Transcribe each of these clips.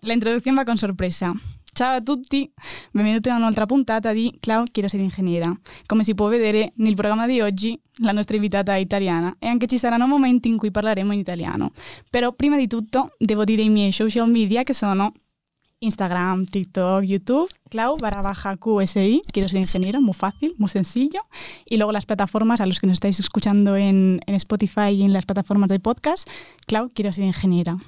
La introducción va con sorpresa. Ciao a tutti, benvenuti a un'altra puntata di Clau Quiero Essere Ingegnera. Come si può vedere nel programma di oggi la nostra invitata è italiana e anche ci saranno momenti in cui parleremo in italiano. Però prima di tutto devo dire i miei social media che sono Instagram, TikTok, YouTube, Clau barra baja QSI, quiero ser ingeniero, muy fácil, muy sencillo. Y luego las plataformas, a los que nos estáis escuchando en, en Spotify y en las plataformas de podcast, Clau, quiero ser ingeniera.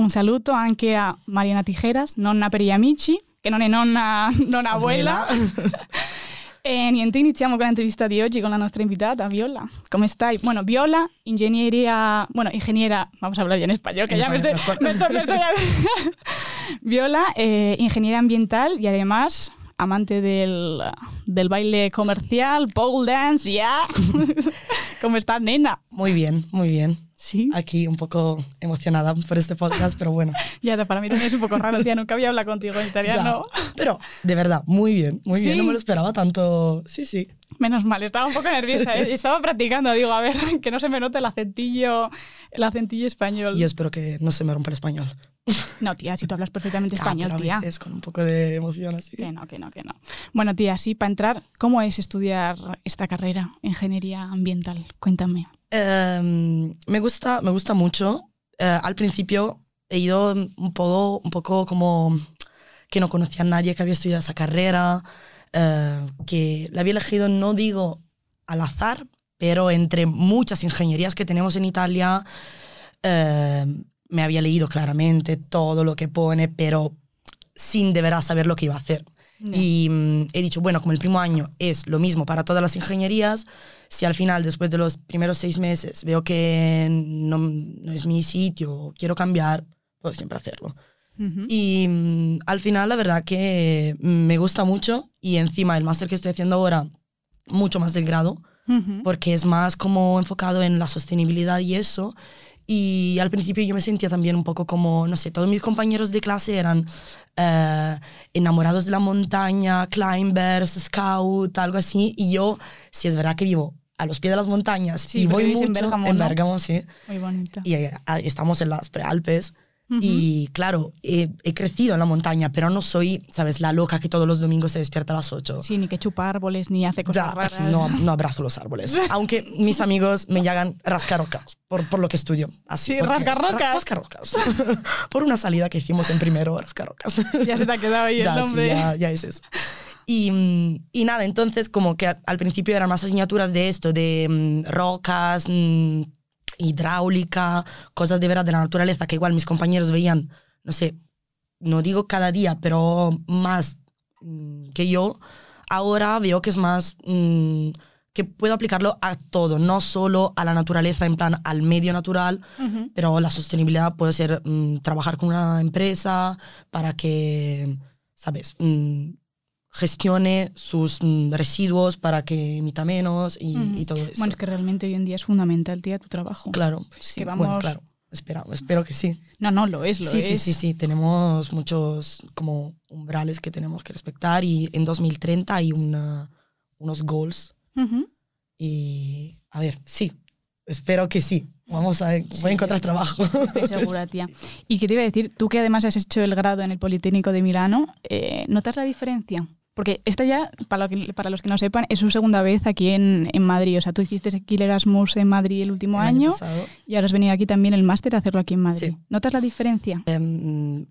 Un saluto anche a Mariana Tijeras, nonna per gli amici, che non è nonna, non abuela. e niente, iniziamo con l'intervista di oggi con la nostra invitata, Viola. ¿Cómo estáis? Bueno, Viola, ingeniería, bueno, ingeniera, vamos a hablar ya en español, que ya me estoy, español, me estoy- me estoy- Viola, eh, ingeniera ambiental y además amante del, del baile comercial, pole dance, ya. ¿Cómo estás, nena? Muy bien, muy bien. Sí, Aquí un poco emocionada por este podcast, pero bueno. ya para mí también es un poco raro, tía, nunca había hablado contigo en italiano. ya. Pero de verdad, muy bien, muy bien. No me lo esperaba tanto. Sí, sí. Menos mal, estaba un poco nerviosa. ¿eh? Estaba practicando, digo, a ver, que no se me note el acentillo, el acentillo español. Y espero que no se me rompa el español. No, tía, si tú hablas perfectamente Ya, español, pero a tía. veces con un poco de emoción así. Que no, que no, que no. Bueno, tía, sí, para entrar, ¿cómo es estudiar esta carrera, ingeniería ambiental? Cuéntame. Eh, me gusta, me gusta mucho. Eh, al principio he ido un poco, un poco como que no conocía a nadie que había estudiado esa carrera, eh, que la había elegido, no digo al azar, pero entre muchas ingenierías que tenemos en Italia, eh, me había leído claramente todo lo que pone, pero sin de verdad saber lo que iba a hacer. Y mm, he dicho, bueno, como el primo año es lo mismo para todas las ingenierías, si al final, después de los primeros seis meses, veo que no, no es mi sitio, quiero cambiar, puedo siempre hacerlo. Y mm, al final, la verdad que me gusta mucho y encima el máster que estoy haciendo ahora, mucho más del grado, Ujú. porque es más como enfocado en la sostenibilidad y eso. Y al principio yo me sentía también un poco como, no sé, todos mis compañeros de clase eran eh, enamorados de la montaña, climbers, scout, algo así. Y yo, si es verdad que vivo a los pies de las montañas Sí, y voy mucho en Bérgamo, en ¿no? Bérgamo, sí. Muy bonita. Y eh, estamos en las prealpes. Ujú. Y claro, he, he crecido en la montaña, pero no soy, ¿sabes?, la loca que todos los domingos se despierta a las 8. Sí, ni que chupa árboles, ni hace cosas Ya, raras. no, no abrazo los árboles. Aunque mis amigos me llaman rascarocas por, por lo que estudio. Así, Sí, rascarrocas. ra- Rascarocas. por una salida que hicimos en primero, rascarocas. Ya se te ha quedado ahí ya, el sí, nombre. ya, ya es eso. Y, mm, y nada, entonces como que al principio eran más asignaturas de esto, de mm, rocas, mm, hidráulica, cosas de verdad de la naturaleza que igual mis compañeros veían, no sé, no digo cada día, pero más mm, que yo. Ahora veo que es más mm, que puedo aplicarlo a todo, no solo a la naturaleza, en plan al medio natural, Ujú. pero la sostenibilidad puede ser mm, trabajar con una empresa para que, ¿sabes? Gestione sus mm, residuos para que emita menos y, Ujú. y todo eso. Bueno, es que realmente hoy en día es fundamental, tía, tu trabajo. claro, sí, que bueno, vamos- claro. Espera, espero que sí. No, no, lo es, lo Sí, es. sí, sí, sí. Tenemos muchos como umbrales que tenemos que respetar y en 2030 hay una, unos goals Ujú. y a ver, sí. Espero que sí. Vamos a, voy Sí, a encontrar trabajo. Estoy segura, tía. ¿Y qué te iba a decir? Tú que además has hecho el grado en el Politécnico de Milano, eh, ¿notas la diferencia? Porque esta ya, para, lo que- para los que no sepan, es su segunda vez aquí en, en Madrid. O sea, tú hiciste aquí el Erasmus en Madrid el último El año, pasado. y ahora has venido aquí también el máster a hacerlo aquí en Madrid. Sí. ¿Notas la diferencia? Em,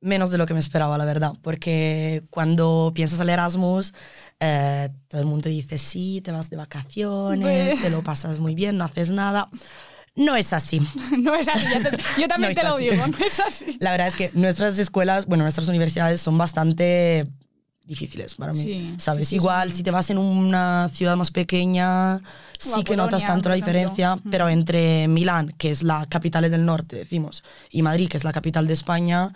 menos de lo que me esperaba, la verdad, porque cuando piensas al Erasmus, eh, todo el mundo dice, sí, te vas de vacaciones, Ve. te lo pasas muy bien, no haces nada. No es así. no es así. te- yo también No te lo así. digo, no es así. La verdad es que nuestras escuelas, bueno, nuestras universidades son bastante difíciles para mí. Sí, ¿Sabes? sí, sí, Igual si te vas en una ciudad más pequeña, sí que notas Polonia, tanto por la diferencia, pero entre Milán, que es la capital del norte, decimos, y Madrid, que es la capital de España,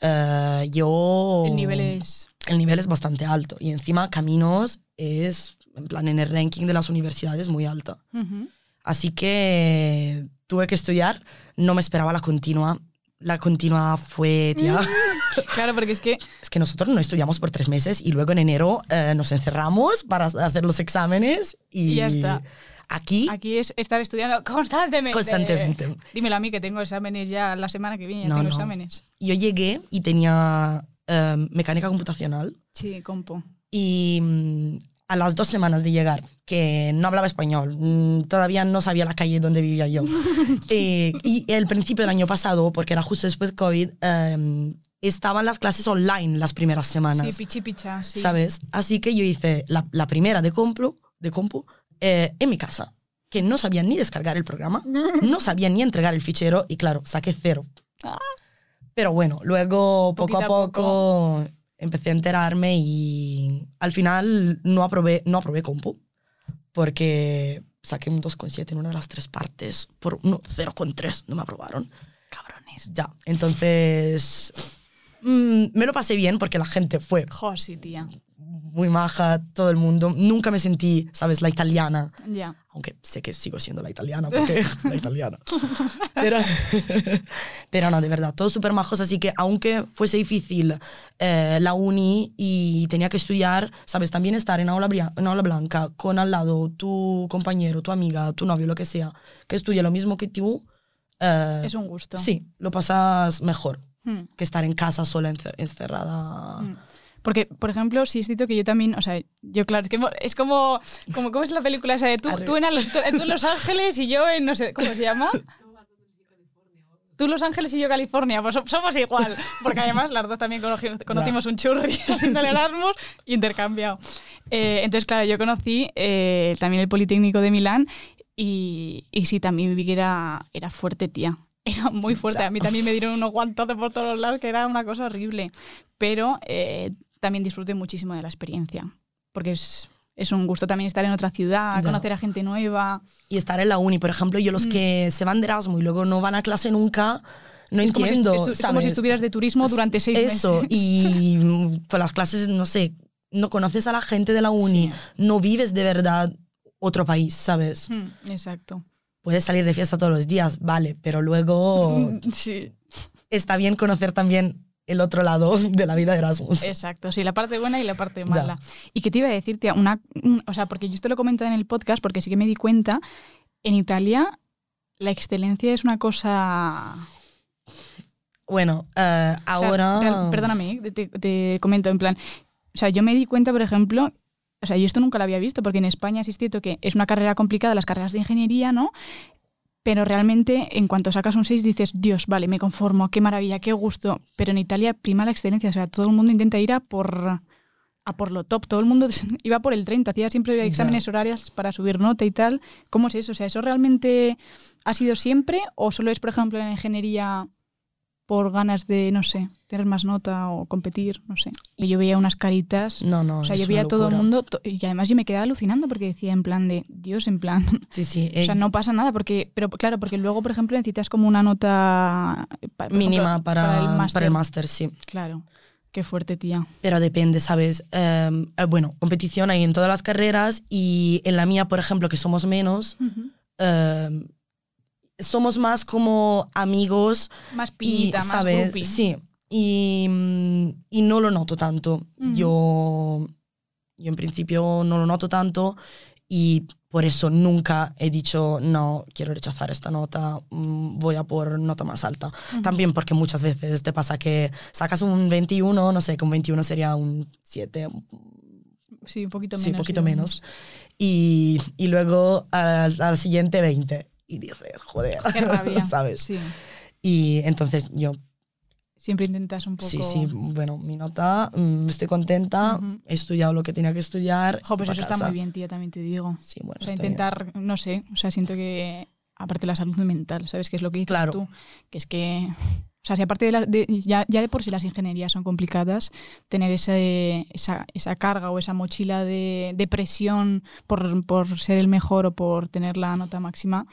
eh, yo... El nivel es... el nivel es bastante alto. Y encima Caminos es, en plan, en el ranking de las universidades muy alta. Así que tuve que estudiar. No me esperaba la continua. La continua fue, tía. Claro, porque es que es que nosotros no estudiamos por tres meses y luego en enero eh, nos encerramos para hacer los exámenes y, Y ya está. aquí aquí es estar estudiando constantemente. Constantemente. Dímelo a mí que tengo exámenes ya la semana que viene, No, tengo no. exámenes. yo llegué y tenía eh, mecánica computacional Sí, compo. y mm, a las dos semanas de llegar, que no hablaba español, mm, todavía no sabía la calle donde vivía yo. Eh, y el principio del año pasado, porque era justo después de COVID, eh, estaban las clases online las primeras semanas, Sí, pichi picha, sí. ¿sabes? Así que yo hice la, la primera de compu, de compu eh, en mi casa, que no sabía ni descargar el programa, no sabía ni entregar el fichero y claro, saqué cero. Ah. Pero bueno, luego poco a poco, empecé a enterarme y al final no aprobé, no aprobé compu porque saqué un 2,7 en una de las tres partes por no, 0,3, no me aprobaron. Cabrones. Ya, entonces mm, me lo pasé bien porque la gente fue sí, tía. muy maja, todo el mundo. Nunca me sentí, ¿sabes?, la italiana. Ya. Aunque sé que sigo siendo la italiana, porque la italiana. Pero, pero no, de verdad, todos súper majos. Así que aunque fuese difícil eh, la uni y tenía que estudiar, ¿sabes? También estar en aula, bria- en aula blanca con al lado tu compañero, tu amiga, tu novio, lo que sea, que estudia lo mismo que tú. eh, Es un gusto. Sí, lo pasas mejor Hmm. que estar en casa sola encer- encerrada. Mm. Porque, por ejemplo, sí es cierto que yo también, o sea, yo claro, es, que es como, como, ¿cómo es la película esa de tú, tú, en, Al- tú en Los Ángeles y yo en, no sé, ¿cómo se llama? Tú Los Ángeles y yo California, pues so- somos igual, porque además las dos también conoci- conocimos un churri haciendo el Erasmus intercambiado. Eh, entonces, claro, yo conocí eh, también el Politécnico de Milán y, y sí, también vi que era, era fuerte, tía. Era muy fuerte. A mí también me dieron unos guantazos por todos los lados, que era una cosa horrible. Pero eh, también disfruté muchísimo de la experiencia, porque es, es un gusto también estar en otra ciudad, Ya. conocer a gente nueva. y estar en la uni. Por ejemplo, yo los Mm. que se van de Erasmus y luego no van a clase nunca, no es como si entiendo. es como si estuvieras de turismo durante seis Eso, meses. y mm, con las clases, no sé, no conoces a la gente de la uni, Sí. no vives de verdad otro país, ¿sabes? Mm, exacto. Puedes salir de fiesta todos los días, vale, pero luego Sí, está bien conocer también el otro lado de la vida de Erasmus. exacto. Sí, la parte buena y la parte mala. Y que te iba a decir, tía, una, un- o sea, porque yo esto lo comenté en el podcast, porque sí que me di cuenta, en Italia la excelencia es una cosa Bueno, O sea, ahora... perdóname, eh, te, te comento en plan. O sea, yo me di cuenta, por ejemplo, o sea, yo esto nunca lo había visto, porque en España sí es cierto que es una carrera complicada, las carreras de ingeniería, ¿no? Pero realmente, en cuanto sacas un 6, dices, Dios, vale, me conformo, qué maravilla, qué gusto. Pero en Italia prima la excelencia, o sea, todo el mundo intenta ir a por, a por lo top, todo el mundo iba por el 30, hacía siempre exámenes horarios para subir nota y tal. ¿Cómo es eso? O sea, ¿eso realmente ha sido siempre o solo es, por ejemplo, en la ingeniería por ganas de, no sé, tener más nota o competir, no sé. Y yo veía unas caritas, No, no, o sea, es yo veía a todo el mundo, to- y además yo me quedaba alucinando porque decía en plan de, Dios, en plan, Sí, sí. o sea, eh, no pasa nada, porque, pero claro, porque luego, por ejemplo, necesitas como una nota pa- mínima ejemplo, para, el máster. para el máster, sí. Claro, qué fuerte, tía. Pero depende, ¿sabes? Eh, eh, bueno, competición hay en todas las carreras y en la mía, por ejemplo, que somos menos, eh, somos más como amigos Más y, más ¿sabes? groupie. Sí. Y, mm, y no lo noto tanto. Ujú. yo, yo en principio no lo noto tanto y por eso nunca he dicho, no, quiero rechazar esta nota, mm, voy a por nota más alta. También porque muchas veces te pasa que sacas un 21, no sé, un 21 sería un 7, Sí, un poquito menos. sí, un poquito digamos. menos. Y, y luego al, al siguiente 20. Y dices, joder, Qué rabia. ¿sabes? Sí. Y entonces yo, Siempre intentas un poco... sí, sí, bueno, mi nota, mm, estoy contenta, Ujú. he estudiado lo que tenía que estudiar. Jo, pues eso está casa. muy bien, tía, también te digo. Sí, bueno, O sea, está bien. intentar, no sé, o sea, siento que, aparte de la salud mental, ¿sabes qué es lo que dices Claro. tú? Que es que O sea, si aparte de, la- de- ya, ya de por sí las ingenierías son complicadas, tener ese, esa, esa carga o esa mochila de, de presión por, por ser el mejor o por tener la nota máxima,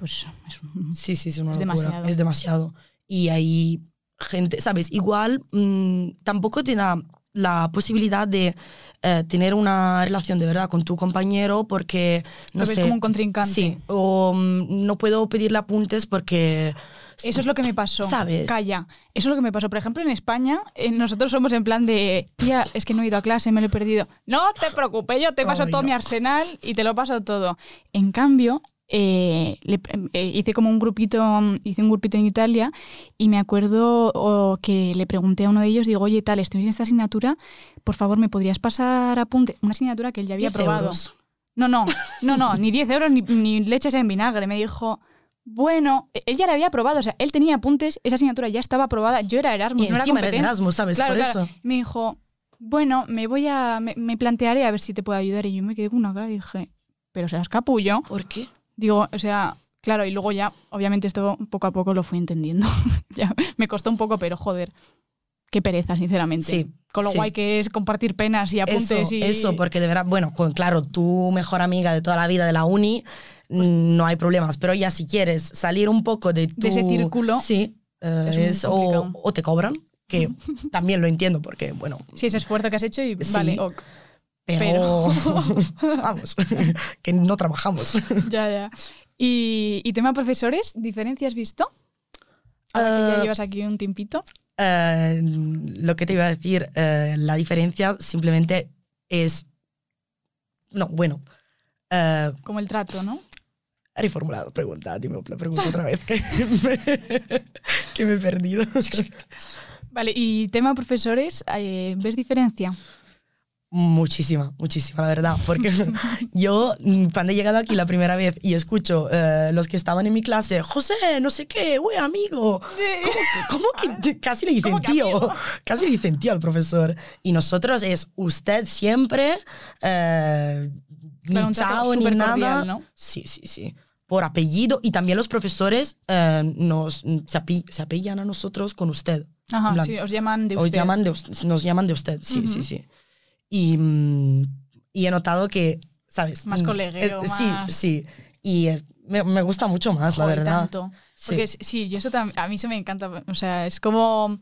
pues es un- Sí, sí, es una Es demasiado. Es demasiado. Y hay gente, ¿sabes? Igual mm, tampoco te da la posibilidad de eh, tener una relación de verdad con tu compañero porque, no sé... como un contrincante. Sí, o mm, no puedo pedirle apuntes porque... Eso es lo que me pasó. ¿Sabes? Calla. Eso es lo que me pasó. Por ejemplo, en España, eh, nosotros somos en plan de, tía, es que no he ido a clase, me lo he perdido. No te preocupes, yo te paso Ay, todo no. mi arsenal y te lo paso todo. En cambio, eh, le- eh, hice como un grupito, hice un grupito en Italia y me acuerdo que le pregunté a uno de ellos, digo, oye, tal, estoy en esta asignatura, por favor, ¿me podrías pasar apunte? Una asignatura que él ya había 10 probado. euros. No, no, no, no, ni 10 euros ni, ni leches en vinagre. Me dijo, bueno, él ya la había aprobado, o sea, él tenía apuntes, esa asignatura ya estaba aprobada, yo era Erasmus, Y no era encima era competente. Erasmus, ¿sabes? Claro, Por claro. eso. Me dijo, bueno, me voy a, me, me plantearé a ver si te puedo ayudar. Y yo me quedé con una cara y dije, pero serás capullo. ¿Por qué? Digo, o sea, claro, y luego ya, obviamente esto poco a poco lo fui entendiendo. ya, me costó un poco, pero joder, qué pereza, sinceramente. Sí, Con lo sí. guay que es compartir penas y apuntes Eso, y... eso, porque de verdad, bueno, con, claro, tu mejor amiga de toda la vida de la uni, mm, no hay problemas, pero ya si quieres salir un poco de, tu, De ese círculo, sí, eh, es es o, o te cobran, que también lo entiendo porque, bueno, Sí, ese esfuerzo que has hecho y Sí. vale, ok. Pero, vamos, que no trabajamos. Ya, ya. ¿Y, y tema profesores, diferencias visto? Ahora que ya Eh, llevas aquí un tiempito. Eh, lo que te iba a decir, eh, la diferencia simplemente es, no, bueno, eh, Como el trato, ¿no? reformulado pregunta, dime la pregunta otra vez, que me, que me he perdido. Vale, y tema profesores, ¿ves diferencia? Muchísima, muchísima, la verdad. Porque yo, mm, cuando he llegado aquí la primera vez y escucho eh, los que estaban en mi clase, José, no sé qué, güey, amigo. ¿Cómo, que- cómo que casi le dicen ¿Cómo tío? Casi le dicen tío al profesor. Y nosotros es usted siempre, eh, ni Claro, chao, ni nada. cordial, ¿no? Sí, sí, sí. Por apellido. Y también los profesores eh, nos, se, api- se apellan a nosotros con usted. Ajá, sí, os llaman de os usted. llaman de nos llaman de usted, sí, sí, Ujú. sí. Y, mm, y he notado que, ¿sabes? Más Mm, colegueo, más- Sí, sí. Y eh, me, me gusta mucho más, la verdad. tanto. Sí. Porque es- sí, yo eso a mí eso me encanta. O sea, es como...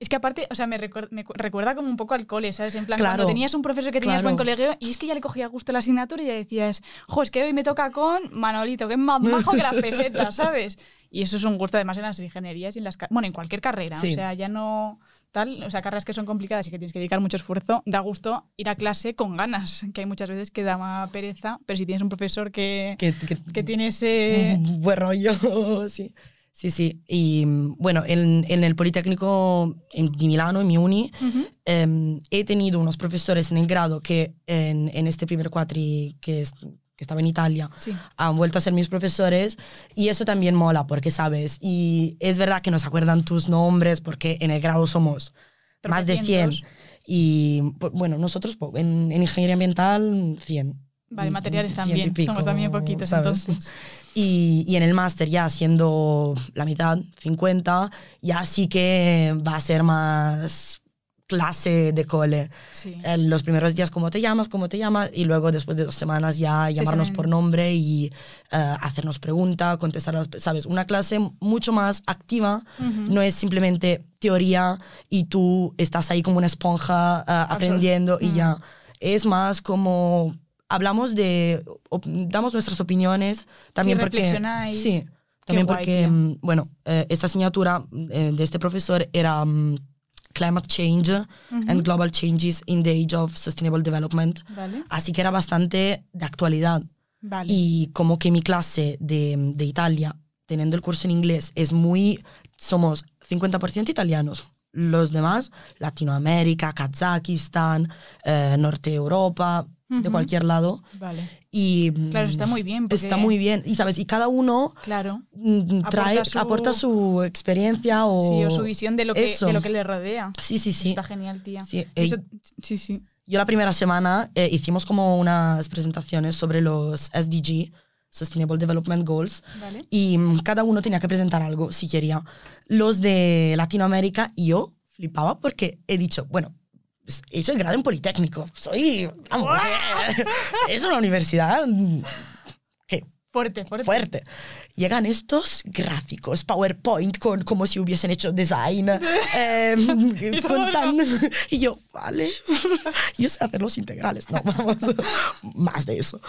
Es que aparte, o sea, me, recuer- me cu- recuerda como un poco al cole, ¿sabes? En plan, Claro. cuando tenías un profesor que tenías Claro. buen colegio y es que ya le cogía gusto la asignatura y ya decías, jo, es que hoy me toca con Manolito, que es más bajo que las pesetas, ¿sabes? Y eso es un gusto además en las ingenierías y en las... Bueno, en cualquier carrera, Sí. o sea, ya no tal, o sea, carreras que son complicadas y que tienes que dedicar mucho esfuerzo, da gusto ir a clase con ganas, que hay muchas veces que da más pereza, pero si tienes un profesor que, Que, que, que tiene ese... buen rollo, sí. Sí, sí. Y bueno, en, en el Politécnico de Milano, en mi uni, Ujú. em, he tenido unos profesores en el grado que en, en este primer cuatri que, es- que estaba en Italia Sí. han vuelto a ser mis profesores y eso también mola porque sabes y es verdad que nos acuerdan tus nombres porque en el grado somos más de 100 Tropecientos. y bueno nosotros en, en ingeniería ambiental 100 Vale, materiales también. pico, Somos también poquitos, ¿sabes? entonces. y, y en el máster ya siendo la mitad 50 ya sí que va a ser más clase de cole Sí. eh, los primeros días cómo te llamas, cómo te llamas, y luego después de dos semanas ya Sí, llamarnos saben. por nombre y eh, hacernos preguntas, contestar, ¿sabes? Una clase mucho más activa, Ujú. no es simplemente teoría y tú estás ahí como una esponja eh, aprendiendo y Mm. ya. Es más como hablamos de, damos nuestras opiniones, también porque... reflexionáis. Sí, también guay, porque, tía. mm, bueno, eh, esta asignatura eh, de este profesor era mm, Climate Change and Global Changes in the Age of Sustainable Development. Vale. Así que era bastante de actualidad. Vale. Y como que mi clase de, de Italia, teniendo el curso en inglés, es muy... Somos 50% italianos. Los demás, Latinoamérica, Kazajistán, eh, Norte Europa, de cualquier lado. Vale. Y, Claro, está muy bien. Porque, Está muy bien. Y sabes, y cada uno Claro. mm, trae, Aporta su- aporta su experiencia o... Sí, o su visión de lo, que, de lo que le rodea. Sí, sí, sí. Está genial, tía. Sí, Eso- sí, sí. Yo la primera semana eh, hicimos como unas presentaciones sobre los SDG, Sustainable Development Goals, Vale. y mm, cada uno tenía que presentar algo si quería. Los de Latinoamérica, yo flipaba porque he dicho, bueno, pues, he hecho el grado en Politécnico, soy, vamos, es una universidad mm, Fuerte, fuerte. fuerte. Llegan estos gráficos, PowerPoint, con como si hubiesen hecho design, eh, con tan- y yo, vale, yo sé hacer los integrales, no, vamos, más de eso.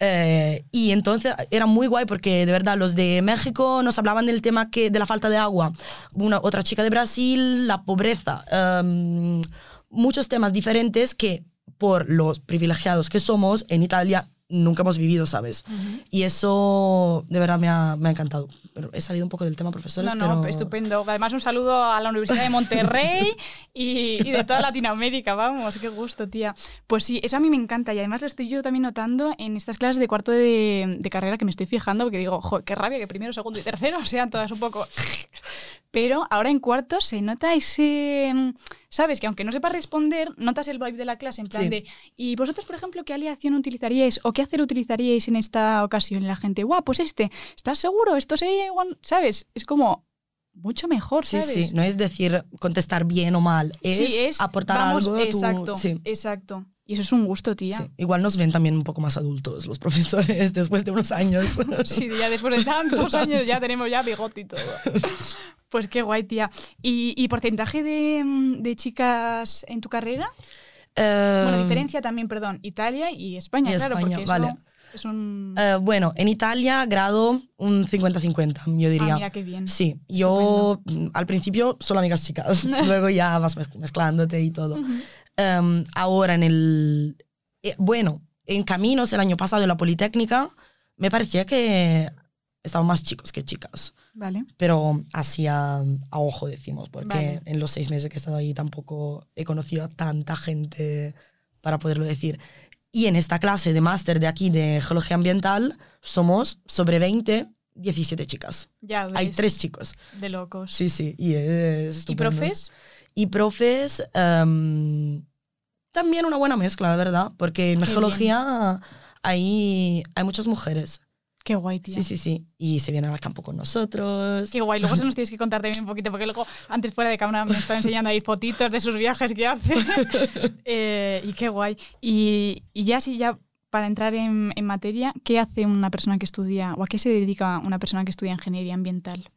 Eh, y entonces era muy guay porque de verdad los de México nos hablaban del tema que, de la falta de agua, una otra chica de Brasil, la pobreza, em, muchos temas diferentes que por los privilegiados que somos en Italia nunca hemos vivido, ¿sabes? Y eso de verdad me ha, me ha encantado. Pero he salido un poco del tema, profesores, No, no, pero... estupendo. Además, un saludo a la Universidad de Monterrey y, y de toda Latinoamérica, vamos, qué gusto, tía. Pues sí, eso a mí me encanta y además lo estoy yo también notando en estas clases de cuarto de, de carrera que me estoy fijando porque digo, jo, qué rabia que primero, segundo y tercero sean todas un poco... Pero ahora en cuarto se nota ese... ¿Sabes? Que aunque no sepas responder, notas el vibe de la clase en plan Sí. de... ¿Y vosotros, por ejemplo, qué aleación utilizaríais o qué hacer utilizaríais en esta ocasión? La gente, guau, pues este, ¿estás seguro? Esto sería igual, ¿sabes? Es como mucho mejor, Sí, ¿sabes? sí, no es decir contestar bien o mal, es, Sí, es aportar vamos, algo. Exacto, sí, exacto. Y eso es un gusto, tía. sí. Igual nos ven también un poco más adultos los profesores después de unos años. Sí, ya después de tantos años ya tenemos ya bigote y todo. Pues qué guay, tía. ¿Y, y porcentaje de, mm, de chicas en tu carrera? Bueno, Eh, diferencia también, perdón, Italia y España, y claro, España, porque eso vale. es un... eh, bueno, en Italia grado un 50-50, yo diría. ah, mira qué bien. Sí, yo mm, al principio solo amigas chicas, luego ya vas mez- mezclándote y todo. Em, ahora en el... eh, bueno, en Caminos el año pasado en la Politécnica me parecía que estaban más chicos que chicas, Vale. pero así a, a ojo decimos, porque Vale. en los seis meses que he estado ahí tampoco he conocido a tanta gente para poderlo decir. Y en esta clase de máster de aquí de Geología Ambiental somos sobre 20, 17 chicas. Ya ves. Hay tres chicos. De locos. Sí, sí, y es ¿Y profes? Y profes, em, también una buena mezcla, la verdad, porque en Qué geología hay, hay muchas mujeres. Qué guay, tía. Sí, sí, sí. Y se vienen al campo con nosotros. Qué guay. Luego se nos tienes que contar también un poquito, porque luego, antes fuera de cámara, me está enseñando ahí fotitos de sus viajes que hace. Eh, y qué guay. Y, y ya, sí, ya para entrar en, en materia, ¿qué hace una persona que estudia, o a qué se dedica una persona que estudia ingeniería ambiental?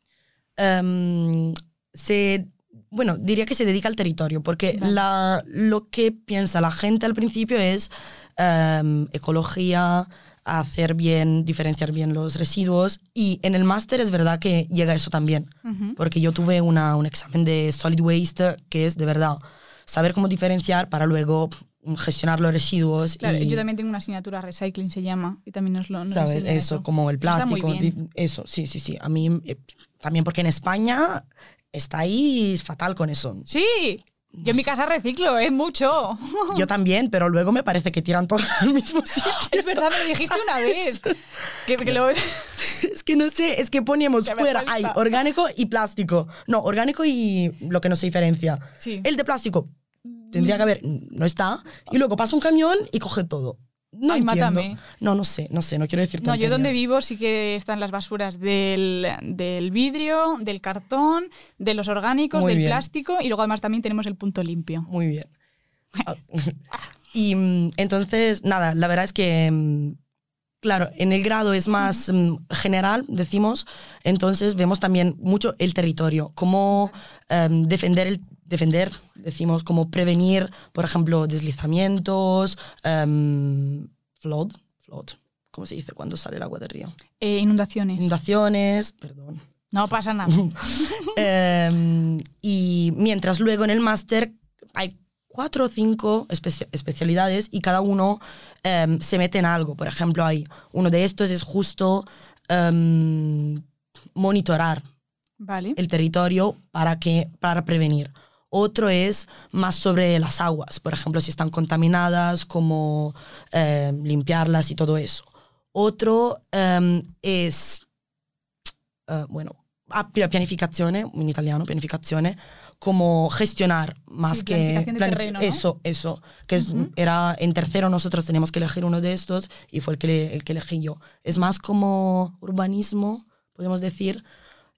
Em, se, bueno, diría que se dedica al territorio, porque Vale. la, lo que piensa la gente al principio es em, ecología, hacer bien, diferenciar bien los residuos. Y en el máster es verdad que llega eso también. Ujú. porque yo tuve una, un examen de solid waste que es de verdad saber cómo diferenciar para luego gestionar los residuos Claro, y yo también tengo una asignatura recycling, se llama, y también nos lo nos sabes enseña eso, como el Eso está plástico di- eso sí sí sí a mí eh, también porque en España estáis fatal con eso Sí, yo en mi casa reciclo, es mucho. yo también pero luego me parece que tiran todo al mismo sitio es verdad, me lo dijiste una vez. Que, que lo- es que no sé es que poníamos fuera hay orgánico y plástico no orgánico y lo que no se diferencia Sí. El de plástico tendría que haber, no está, y luego pasa un camión y coge todo. No Ay, entiendo. mátame. No, no sé, no sé, no quiero decir No, yo donde vivo sí que están las basuras del, del vidrio, del cartón, de los orgánicos, Muy del bien. plástico y luego además también tenemos el punto limpio. Muy bien. Ah, y mm, entonces, nada, la verdad es que, mm, claro, en el grado es más mm, general, decimos, entonces vemos también mucho el territorio, cómo em, defender el defender, decimos, cómo prevenir, por ejemplo, deslizamientos, em, flood, flood, ¿cómo se dice cuando sale el agua del río? Eh, inundaciones. Inundaciones, perdón. No pasa nada. Em, y mientras luego en el máster hay cuatro o cinco espe- especialidades y cada uno em, se mete en algo. Por ejemplo, hay uno de estos es justo em, monitorar Vale. el territorio para, que, para prevenir. Otro es más sobre las aguas, por ejemplo, si están contaminadas, cómo em, limpiarlas y todo eso. Otro em, es, eh, bueno, ah, pi- pianificazione, in italiano, pianificazione, como gestionar más Sí, que terreno, ¿no? eso eso que es- era en tercero nosotros teníamos que elegir uno de estos y fue el que le- el que elegí yo es más como urbanismo podemos decir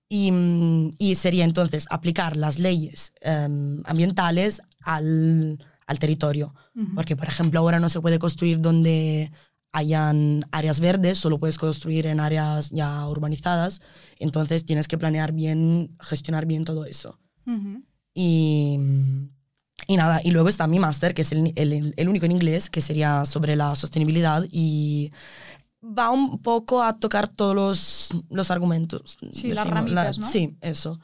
y, mm, y sería entonces aplicar las leyes em, ambientales al, al territorio Ujú. porque por ejemplo ahora no se puede construir donde hayan áreas verdes, solo puedes construir en áreas ya urbanizadas, entonces tienes que planear bien, gestionar bien todo eso. Ujú. Y, y nada, y luego está mi máster, que es el, el- el único en inglés, que sería sobre la sostenibilidad y va un poco a tocar todos los, los argumentos. Sí, las ramitas, ¿no? Sí, eso.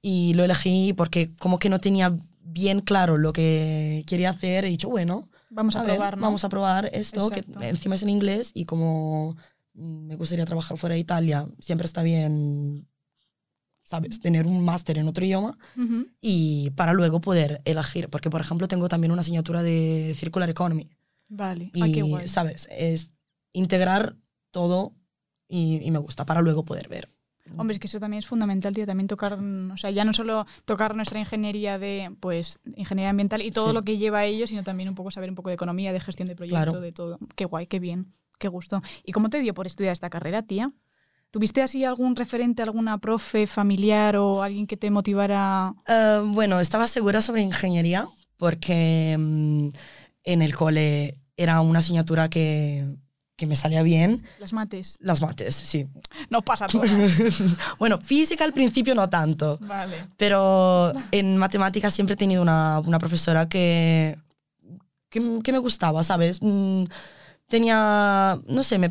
Y lo elegí porque como que no tenía bien claro lo que quería hacer, he dicho, bueno, Vamos a, probar, ¿no? vamos a probar esto, Exacto. que encima es en inglés y como me gustaría trabajar fuera de Italia, siempre está bien, ¿sabes? Tener un máster en otro idioma y para luego poder elegir, porque por ejemplo tengo también una asignatura de Circular Economy Vale. y, ah, qué guay. ¿sabes? Es integrar todo y, y me gusta para luego poder ver. Hombre, es que eso también es fundamental, tío, también tocar, o sea, ya no solo tocar nuestra ingeniería de, pues, ingeniería ambiental y todo Sí. lo que lleva a ello, sino también un poco saber un poco de economía, de gestión de proyecto, Claro. de todo. Qué guay, qué bien, qué gusto. ¿Y cómo te dio por estudiar esta carrera, tía? ¿Tuviste así algún referente, alguna profe familiar o alguien que te motivara? Eh, bueno, estaba segura sobre ingeniería porque mm, en el cole era una asignatura que, que me salía bien. Las mates. Las mates, sí. No pasa todo. bueno, física al principio no tanto, vale. pero en matemáticas siempre he tenido una, una profesora que, que, que me gustaba, ¿sabes? Mm, Tenía, no sé, me,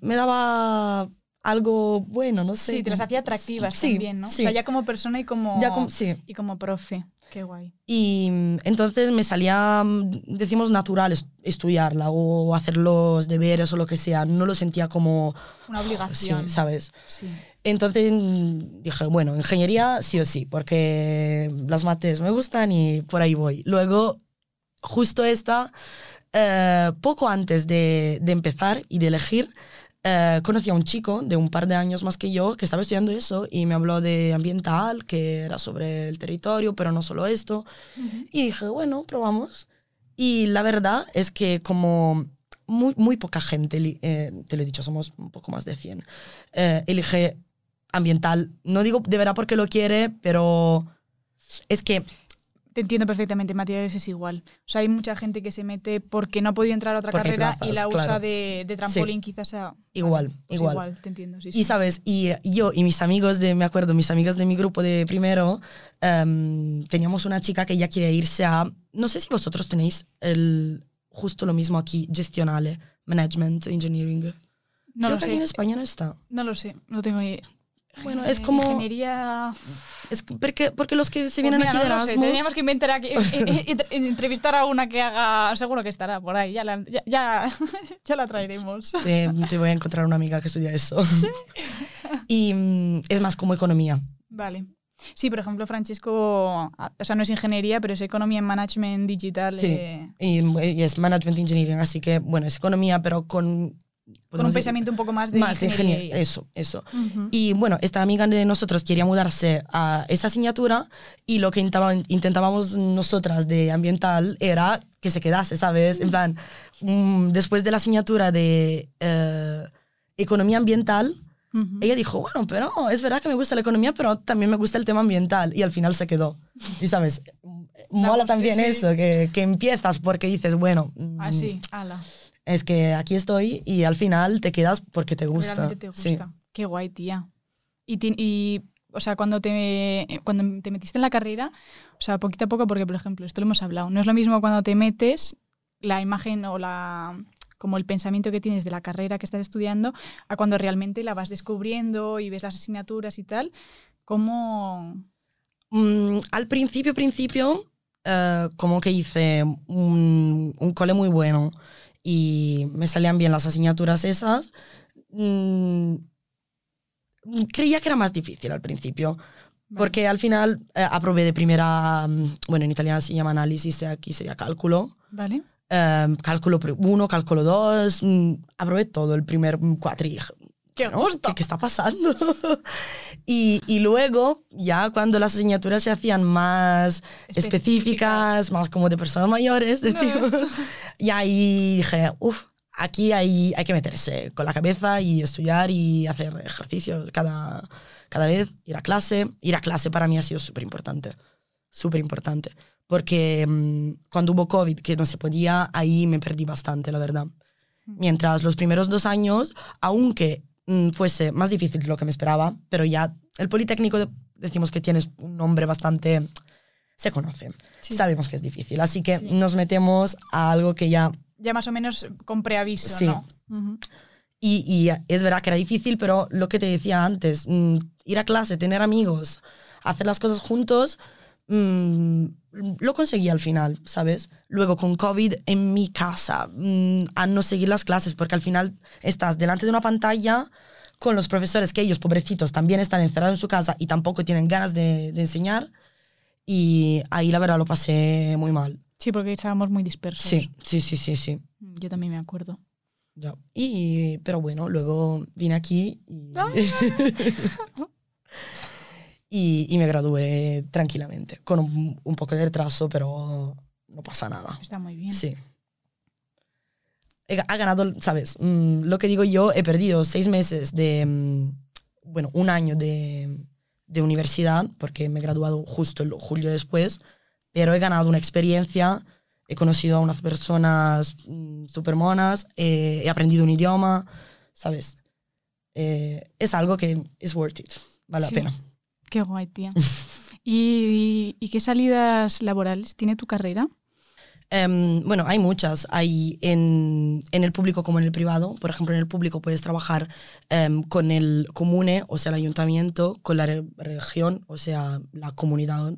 me daba algo bueno, no sé. Sí, te las hacía atractivas Sí, también, ¿no? sí. O sea, ya como persona y como, Ya como- sí. y como profe. Qué guay. Y mm, entonces me salía, mm, decimos, natural est- estudiarla o hacer los deberes o lo que sea. No lo sentía como, Una sí, obligación. ¿sabes? Sí. Entonces mm, dije, bueno, ingeniería sí o sí, porque las mates me gustan y por ahí voy. Luego, justo esta, eh, poco antes de, de empezar y de elegir, eh, conocí a un chico de un par de años más que yo que estaba estudiando eso y me habló de ambiental, que era sobre el territorio, pero no solo esto. Y dije, bueno, probamos. Y la verdad es que como muy, muy poca gente, eh, te lo he dicho, somos un poco más de 100, eh, elige ambiental. No digo de verdad porque lo quiere, pero es que Te entiendo perfectamente, Matías, es igual. O sea, hay mucha gente que se mete porque no ha podido entrar a otra Porque carrera y plazas, la usa claro. de, de trampolín quizás a... Igual, Pues igual. te entiendo, sí, Y sí. sabes, y yo y mis amigos de, me acuerdo, mis amigos de mi grupo de primero, em, teníamos una chica que ya quiere irse a, no sé si vosotros tenéis el, justo lo mismo aquí, gestionale, management, engineering. No Creo lo que aquí en sé, España no está. no lo sé, no tengo ni... Bueno, es Eh, como- Ingeniería... Es que- porque, porque los que se Pues vienen mira, aquí de no sé, Erasmus... Teníamos que inventar aquí, eh, eh, eh, entrevistar a una que haga... Seguro que estará por ahí, ya la, ya, ya, ya la traeremos. te, te voy a encontrar una amiga que estudia eso. y mm, es más como economía. Vale. Sí, por ejemplo, Francesco, ah, o sea, no es ingeniería, pero es economía en management digital. Sí. eh, Y, y es management engineering, así que, bueno, es economía, pero con... con un pensamiento un poco más de Más de ingeniería. ingeniería. Eso, eso. Y bueno, esta amiga de nosotros quería mudarse a esa asignatura y lo que intentábamos nosotras de ambiental era que se quedase, ¿sabes? En plan, mm, después de la asignatura de eh, economía ambiental, ella dijo, bueno, pero es verdad que me gusta la economía, pero también me gusta el tema ambiental. Y al final se quedó. Y sabes, mola también sí. eso, que, que empiezas porque dices, bueno, mm, Así, ala. Es que aquí estoy y al final te quedas porque te gusta. Realmente te Sí. gusta. Qué guay, tía. Y, y, o sea, cuando te, cuando te metiste en la carrera, o sea, poquito a poco, porque, por ejemplo, esto lo hemos hablado, no es lo mismo cuando te metes la imagen o la como el pensamiento que tienes de la carrera que estás estudiando a cuando realmente la vas descubriendo y ves las asignaturas y tal. ¿Cómo...? Mm, al principio, principio, eh, como que hice un, un cole muy bueno y me salían bien las asignaturas esas. Mm, creía que era más difícil al principio, porque al final eh, aprobé de primera, mm, bueno, en italiano se llama análisis, aquí sería cálculo. ¿Vale? Eh, cálculo 1, cálculo 2, aprobé todo el primer cuatri. ¡Qué ¿no? gusto! ¿Qué, qué está pasando? y, y luego, ya cuando las asignaturas se hacían más específicas, más como de personas mayores, decimos, y ahí dije, uff, aquí hay, hay que meterse con la cabeza y estudiar y hacer ejercicios cada, cada vez, ir a clase. Ir a clase para mí ha sido súper importante, súper importante. Porque mm, cuando hubo COVID, que no se podía, ahí me perdí bastante, la verdad. Mientras los primeros dos años, aunque mm, fuese más difícil de lo que me esperaba, pero ya el Politécnico de- decimos que tienes un nombre bastante... Se conoce, Sí. sabemos que es difícil, así que Sí. nos metemos a algo que ya Ya más o menos con preaviso, Sí. Y, y es verdad que era difícil, pero lo que te decía antes, mm, ir a clase, tener amigos, hacer las cosas juntos, mm, lo conseguí al final, ¿sabes? Luego con COVID en mi casa, mm, a no seguir las clases, porque al final estás delante de una pantalla con los profesores que ellos, pobrecitos, también están encerrados en su casa y tampoco tienen ganas de, de enseñar. Y ahí la verdad lo pasé muy mal. Sí, porque estábamos muy dispersos. Sí, sí, sí, sí, sí. Yo también me acuerdo. Ya. Y, pero bueno, luego vine aquí y, y, y me gradué tranquilamente, con un, un poco de retraso, pero no pasa nada. Está muy bien. Sí. He ha ganado, ¿sabes? Mm, lo que digo yo, he perdido seis meses de, mm, bueno, un año de, de universidad, porque me he graduado justo el julio después, pero he ganado una experiencia, he conocido a unas personas súper monas, eh, he aprendido un idioma, ¿sabes? Eh, es algo que es worth it, vale Sí. la pena. Qué guay, tía. ¿Y, y qué salidas laborales tiene tu carrera? Em, bueno, hay muchas. Hay en, en el público como en el privado. Por ejemplo, en el público puedes trabajar em, con el comune, o sea, el ayuntamiento, con la re- región, o sea, la comunidad,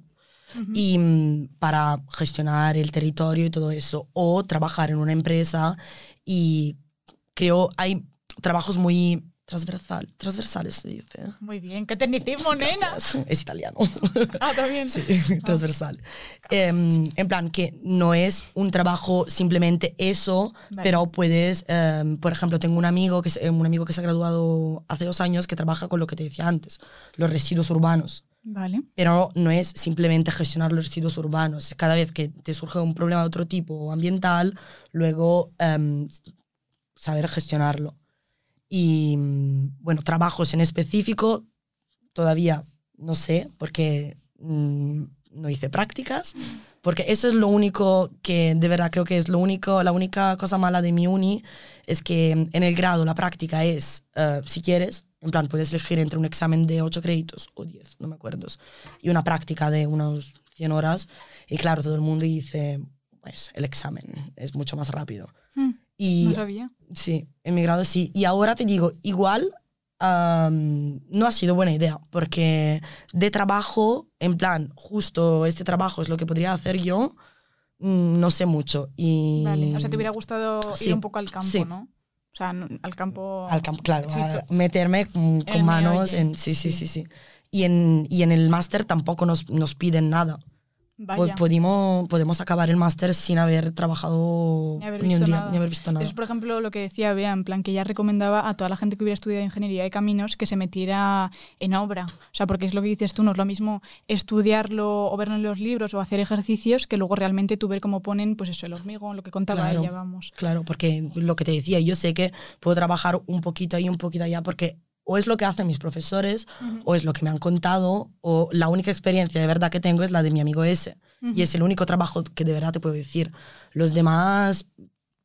y mm, para gestionar el territorio y todo eso. O trabajar en una empresa y creo hay trabajos muy transversal, transversales, se dice. Muy bien, qué tecnicismo, nena. Es italiano. Ah, también. Sí, transversal. Em, en plan, que no es un trabajo simplemente eso, Vale. pero puedes, em, por ejemplo, tengo un amigo, que se, un amigo que se ha graduado hace dos años que trabaja con lo que te decía antes, los residuos urbanos. Vale. Pero no es simplemente gestionar los residuos urbanos. Cada vez que te surge un problema de otro tipo ambiental, luego em, saber gestionarlo. Y mm, bueno, trabajos en específico, todavía no sé, porque mm, no hice prácticas, porque eso es lo único que de verdad creo que es lo único, la única cosa mala de mi uni es que mm, en el grado la práctica es, eh, si quieres, en plan, puedes elegir entre un examen de 8 créditos o 10, no me acuerdo, y una práctica de unos 100 horas, y claro, todo el mundo dice, pues el examen es mucho más rápido. Mm, Y no sabía. Sí, en mi grado sí. Y ahora te digo, igual am, no ha sido buena idea, porque de trabajo, en plan, justo este trabajo es lo que podría hacer yo, mm, no sé mucho. Y Vale. O sea, te hubiera gustado Sí, ir un poco al campo, sí. ¿no? O sea, al campo. Al campo, claro, Sí, a meterme el con manos en... Sí, sí, sí. sí, sí. Y en, y en el máster tampoco nos, nos piden nada. Vaya. Podemos, podemos acabar el máster sin haber trabajado Ni haber ni un día, ni haber visto nada. Es, por ejemplo, lo que decía Bea, en plan que ella recomendaba a toda la gente que hubiera estudiado ingeniería de caminos que se metiera en obra. O sea, porque es lo que dices tú, no es lo mismo estudiarlo o verlo en los libros o hacer ejercicios que luego realmente tú ver cómo ponen, pues eso, el hormigón, lo que contaba Claro. ella, vamos. Claro, porque lo que te decía, yo sé que puedo trabajar un poquito ahí, un poquito allá, porque o es lo que hacen mis profesores, o es lo que me han contado, o la única experiencia de verdad que tengo es la de mi amigo ese. Y es el único trabajo que de verdad te puedo decir. Los demás,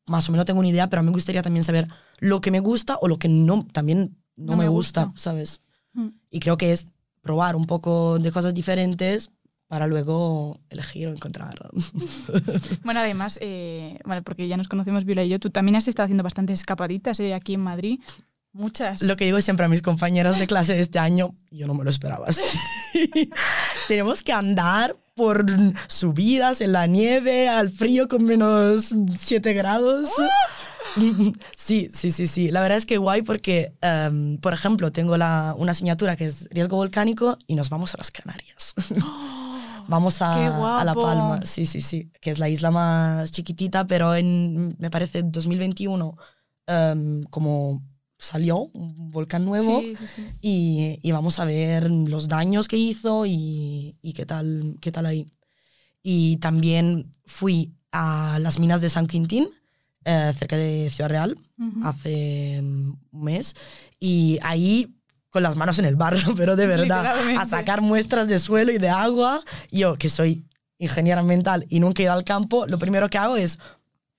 más o menos tengo una idea, pero a mí me gustaría también saber lo que me gusta o lo que no, también no, No me, me gusta, gusta. ¿sabes? Y creo que es probar un poco de cosas diferentes para luego elegir o encontrar. Bueno, además, eh, bueno, porque ya nos conocemos Viola y yo, tú también has estado haciendo bastantes escapaditas eh, aquí en Madrid. Muchas. Lo que digo siempre a mis compañeras de clase de este año, yo no me lo esperaba así. Tenemos que andar por subidas en la nieve, al frío con menos 7 grados. Sí, sí, sí, sí. La verdad es que guay porque, em, por ejemplo, tengo la, una asignatura que es riesgo volcánico y nos vamos a las Canarias. Vamos ¡Qué a, a La! Palma, sí, sí, sí, que es la isla más chiquitita, pero en, me parece, 2021, em, como salió un volcán nuevo Sí, sí, sí. y, y vamos a ver los daños que hizo y, y qué, tal, qué tal ahí. Y también fui a las minas de San Quintín, eh, cerca de Ciudad Real, Ujú. hace mm, un mes, y ahí con las manos en el barro, pero de verdad, a sacar muestras de suelo y de agua. Yo, que soy ingeniera ambiental y nunca he ido al campo, lo primero que hago es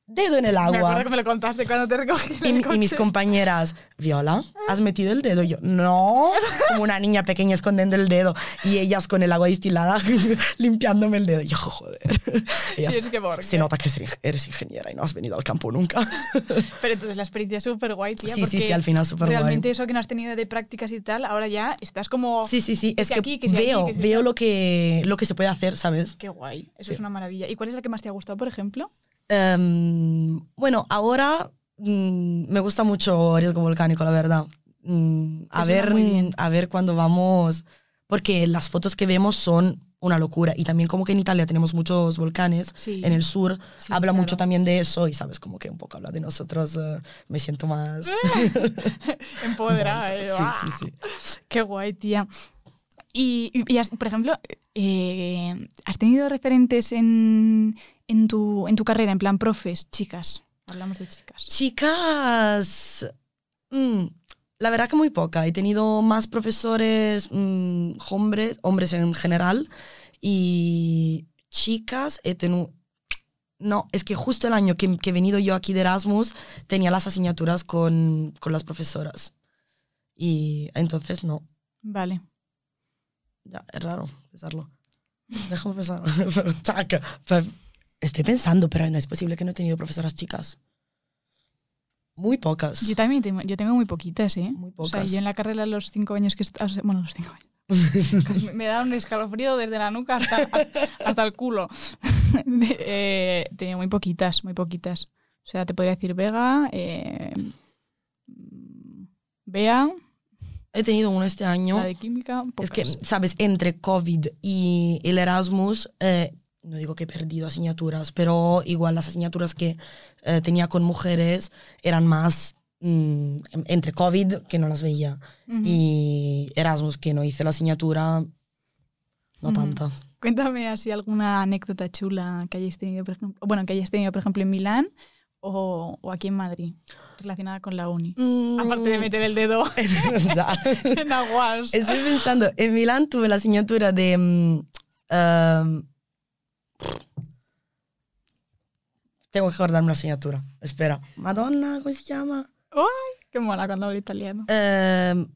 dedo en el Me agua. acuerdo que me lo contaste cuando te recogí Y, y mis compañeras, Viola, ¿has metido el dedo? Y yo, no, como una niña pequeña escondiendo el dedo. Y ellas con el agua distilada limpiándome el dedo. Y yo, joder. Ellas, es que ¿por se nota que eres- ingeniera y no has venido al campo nunca. Pero entonces la experiencia es súper guay, tía. Sí, sí, sí, al final súper guay. Realmente eso que no has tenido de prácticas y tal, ahora ya estás como... Sí, sí, sí. Es que aquí, que si aquí, veo, que veo lo que, lo que se puede hacer, ¿sabes? Qué guay. Eso Sí. es una maravilla. ¿Y cuál es la que más te ha gustado, por ejemplo? Em, bueno, ahora mm, me gusta mucho riesgo volcánico, la verdad. Mm, a, ver, a ver cuándo vamos, porque las fotos que vemos son una locura. Y también como que en Italia tenemos muchos volcanes, Sí. en el sur Sí, habla claro. mucho también de eso y sabes, como que un poco habla de nosotros, eh, me siento más... Empoderada, ¿eh? sí, sí, sí. Qué guay, tía. Y, y- por ejemplo, eh, ¿has tenido referentes en, en, tu, en tu carrera, en plan profes, chicas? Hablamos de chicas. Chicas, mm, la verdad que muy poca. He tenido más profesores mm, hombres, hombres en general, y chicas he tenido... No, es que justo el año que, que he venido yo aquí de Erasmus tenía las asignaturas con, con las profesoras. Y entonces no, Vale. ya, es raro pensarlo. Déjame pensar. Pero, chaca, estoy pensando, pero no es posible que no he tenido profesoras chicas. Muy pocas. Yo también tengo, yo tengo muy poquitas, ¿eh? Muy O sea, pocas. yo en la carrera los cinco años que. Bueno, los cinco años. Me- da un escalofrío desde la nuca hasta, hasta el culo. eh, tenía muy poquitas, muy poquitas. O sea, te podría decir Vega, eh, Bea, He tenido uno este año. la de química. Es que, pocas. sabes, entre COVID y el Erasmus, eh, no digo que he perdido asignaturas, pero igual las asignaturas que eh, tenía con mujeres eran más mm, entre COVID, que no las veía, Ujú. y Erasmus, que no hice la asignatura, no Ujú. tanta. Cuéntame así alguna anécdota chula que hayáis tenido, por ejemplo, bueno, que hayáis tenido, por ejemplo, en Milán o, o aquí en Madrid, relacionada con la uni. Aparte de meter el dedo en aguas. Estoy pensando, en Milán tuve la asignatura de... mm, um, tengo que acordarme la asignatura. Espera. Madonna, ¿cómo se llama? Qué mola cuando hablo italiano. Ehm,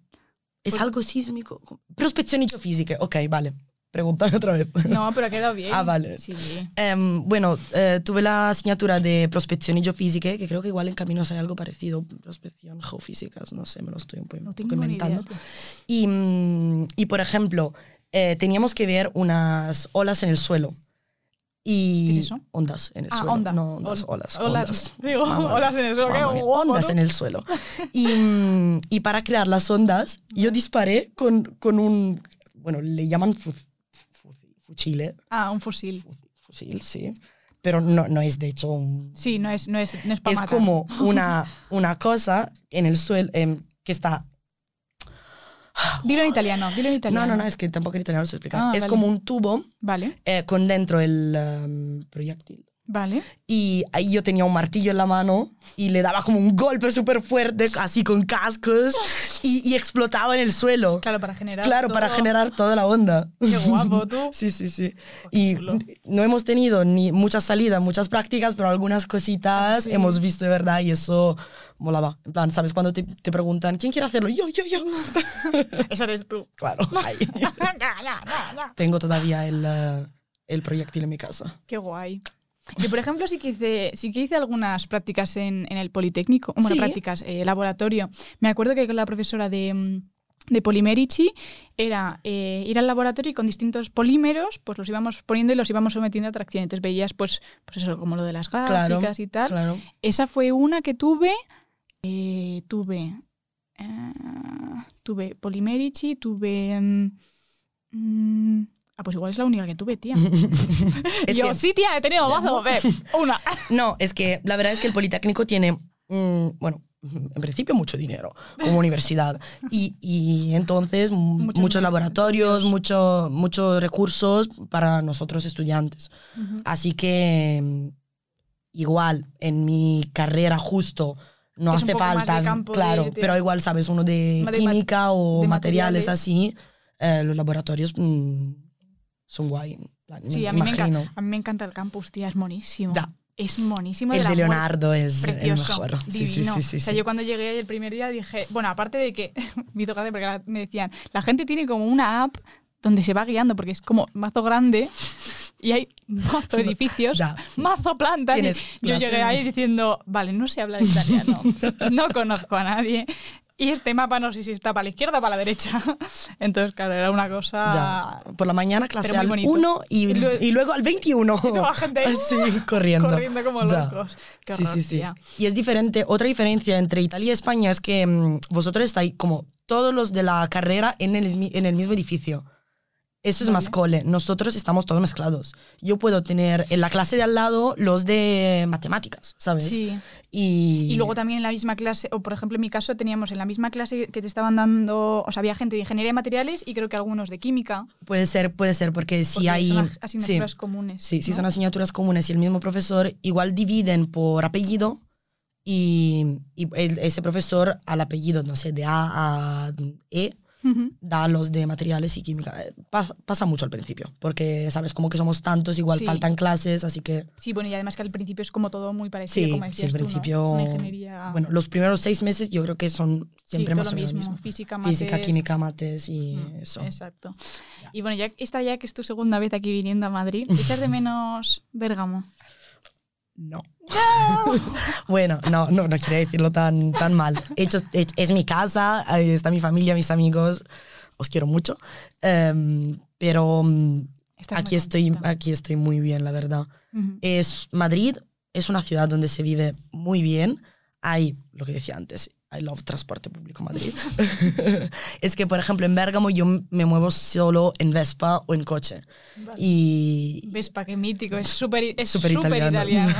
es Pues- algo sísmico. Prospezioni geofisiche. Ok, vale. Pregúntame otra vez. No, pero ha quedado bien. Ah, vale. Sí. Em, bueno, eh, tuve la asignatura de prospección geofísica, que creo que igual en caminos hay algo parecido. Prospección geofísicas, no sé, me lo estoy un, po- un No poco tengo idea. inventando. tío. Y, mm, y, por ejemplo, eh, teníamos que ver unas olas en el suelo. Y ¿Qué es eso? Ondas en el Ah, suelo. onda. No, ondas, Ol- olas. olas. ondas. Digo, olas en el suelo, guapo, Ondas en el suelo. Y, y para crear las ondas, yo disparé con, con un. Bueno, le llaman fu- fu- fuchile. Ah, un fusil. Fu- Fusil, sí. Pero no, no es de hecho un. Sí, no es, no es, no es para es matar. como una, una cosa en el suelo em, que está Dilo en italiano, dilo en No, italiano. no, no, es que tampoco en italiano lo sé explicar. Ah, es vale. como un tubo Vale, eh, con dentro el em, proyectil. Vale. Y ahí yo tenía un martillo en la mano y le daba como un golpe súper fuerte, así con cascos, y, y explotaba en el suelo. Claro, para generar. Claro, todo- para generar toda la onda. Qué guapo, tú. Sí, sí, sí. Oh, Y chulo. no hemos tenido ni muchas salidas, muchas prácticas, pero algunas cositas sí. hemos visto de verdad y eso molaba. En plan, ¿sabes? Cuando te, te preguntan, ¿quién quiere hacerlo? Yo, yo, yo. Eso eres tú. Claro, ahí. Tengo todavía el, eh, el proyectil en mi casa. Qué guay. Yo, por ejemplo, sí que hice, sí que hice algunas prácticas en, en el Politécnico. Bueno, ¿Sí? prácticas, eh, laboratorio. Me acuerdo que con la profesora de, de Polimerici era eh, ir al laboratorio y con distintos polímeros pues los íbamos poniendo y los íbamos sometiendo a tracción. Entonces veías, pues, pues eso, como lo de las gráficas Claro, y tal. Claro. Esa fue una que tuve. eh, tuve. eh, tuve Polimerici, tuve. mm, ah, pues igual es la única que tuve, tía. Yo, que- sí, tía, he tenido mazo. Ve, una. No, es que la verdad es que el Politécnico tiene, mm, bueno, en principio, mucho dinero como universidad. Y, y entonces, Muchos muchos, laboratorios, mucho- muchos recursos para nosotros estudiantes. Así que, mm, igual, en mi carrera justo no es hace falta, de- claro, de- pero igual, ¿sabes? Uno de de química o materiales, materiales. así, eh, los laboratorios mm, son guay. Sí, me a mí, me encanta, a mí me encanta el campus, tía, es monísimo. Ya. Es monísimo. El la de muerte. Leonardo es el Precioso, mejor. Sí, sí, divino. sí, sí, o sea, yo cuando llegué ahí el primer día dije, bueno, aparte de que me hizo gracia porque me decían, la gente tiene como una app donde se va guiando porque es como mazo grande y hay mazo edificios, Ya. mazo plantas. yo llegué ahí diciendo, vale, no sé hablar italiano, no conozco a nadie. Y este mapa no sé si está para la izquierda o para la derecha. Entonces, claro, era una cosa... Ya. Por la mañana clase al bonito. 1 y, Y luego- y luego al 21. toda la gente Así, corriendo. corriendo como Ya. locos. Qué sí, horror, sí, sí. Y es diferente, otra diferencia entre Italia y España es que mm, vosotros estáis como todos los de la carrera en el, en el mismo edificio. Eso es más Vale. cole. Nosotros estamos todos mezclados. Yo puedo tener en la clase de al lado los de matemáticas, ¿sabes? Sí. Y, Y luego también en la misma clase, o por ejemplo en mi caso teníamos en la misma clase que te estaban dando, o sea, había gente de ingeniería de materiales y creo que algunos de química. Puede ser, puede ser, porque si porque hay... son as- asignaturas sí. comunes. Sí, si ¿no? son asignaturas comunes y el mismo profesor, igual dividen por apellido y, y el- ese profesor al apellido, no sé, de A a E, Da los de materiales y química. Eh, pa- Pasa mucho al principio, porque, ¿sabes? Como que somos tantos, igual Sí. faltan clases, así que... Sí, bueno, y además que al principio es como todo muy parecido, Sí, como sí, decías al tú, ¿no? principio... Una ingeniería... Bueno, los primeros seis meses yo creo que son sí, siempre todo más lo o menos mismo. lo mismo. Física, mates... Física, química, mates y Mm, eso. Exacto. Y bueno, ya esta ya que es tu segunda vez aquí viniendo a Madrid, ¿echas de menos Bérgamo? No. bueno, no, no, no quería decirlo tan, tan mal. Hecho, he- es mi casa, está mi familia, mis amigos, os quiero mucho. Em, pero mm, aquí estoy, contenta. aquí estoy muy bien, la verdad. Es, Madrid es una ciudad donde se vive muy bien. Hay, lo que decía antes, I love transporte público Madrid. es que, por ejemplo, en Bérgamo yo me muevo solo en Vespa o en coche. Vale. Y, Vespa, qué mítico, es súper es súper italiano. italiano.